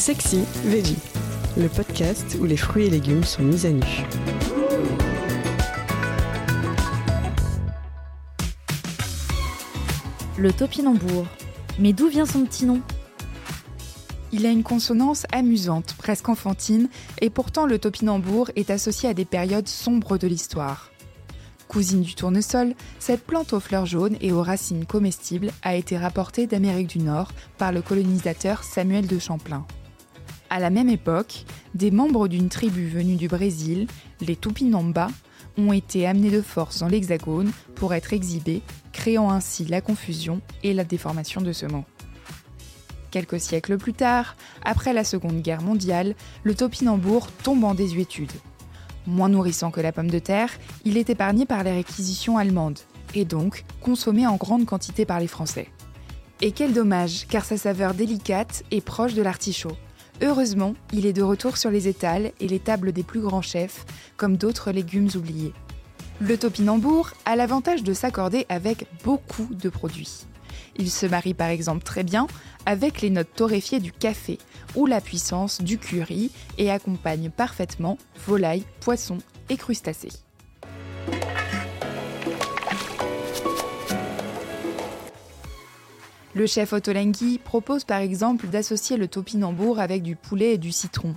Sexy Veggie, le podcast où les fruits et légumes sont mis à nu. Le topinambour. Mais d'où vient son petit nom? Il a une consonance amusante, presque enfantine, et pourtant le topinambour est associé à des périodes sombres de l'histoire. Cousine du tournesol, cette plante aux fleurs jaunes et aux racines comestibles a été rapportée d'Amérique du Nord par le colonisateur Samuel de Champlain. À la même époque, des membres d'une tribu venue du Brésil, les Tupinamba, ont été amenés de force dans l'Hexagone pour être exhibés, créant ainsi la confusion et la déformation de ce mot. Quelques siècles plus tard, après la Seconde Guerre mondiale, le topinambour tombe en désuétude. Moins nourrissant que la pomme de terre, il est épargné par les réquisitions allemandes, et donc consommé en grande quantité par les Français. Et quel dommage, car sa saveur délicate est proche de l'artichaut. Heureusement, il est de retour sur les étals et les tables des plus grands chefs, comme d'autres légumes oubliés. Le topinambour a l'avantage de s'accorder avec beaucoup de produits. Il se marie par exemple très bien avec les notes torréfiées du café ou la puissance du curry et accompagne parfaitement volaille, poisson et crustacés. Le chef Ottolenghi propose par exemple d'associer le topinambour avec du poulet et du citron.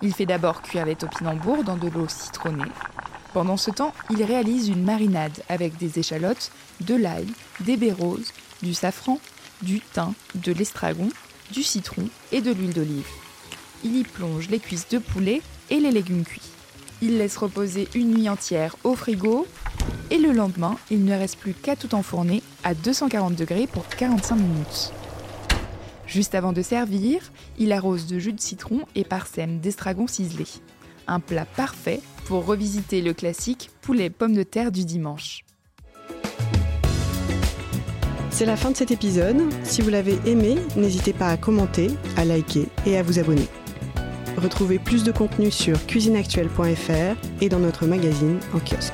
Il fait d'abord cuire les topinambours dans de l'eau citronnée. Pendant ce temps, il réalise une marinade avec des échalotes, de l'ail, des baies du safran, du thym, de l'estragon, du citron et de l'huile d'olive. Il y plonge les cuisses de poulet et les légumes cuits. Il laisse reposer une nuit entière au frigo et le lendemain, il ne reste plus qu'à tout enfourner à 240 degrés pour 45 minutes. Juste avant de servir, il arrose de jus de citron et parsème d'estragon ciselé. Un plat parfait pour revisiter le classique poulet pomme de terre du dimanche. C'est la fin de cet épisode. Si vous l'avez aimé, n'hésitez pas à commenter, à liker et à vous abonner. Retrouvez plus de contenu sur cuisineactuelle.fr et dans notre magazine en kiosque.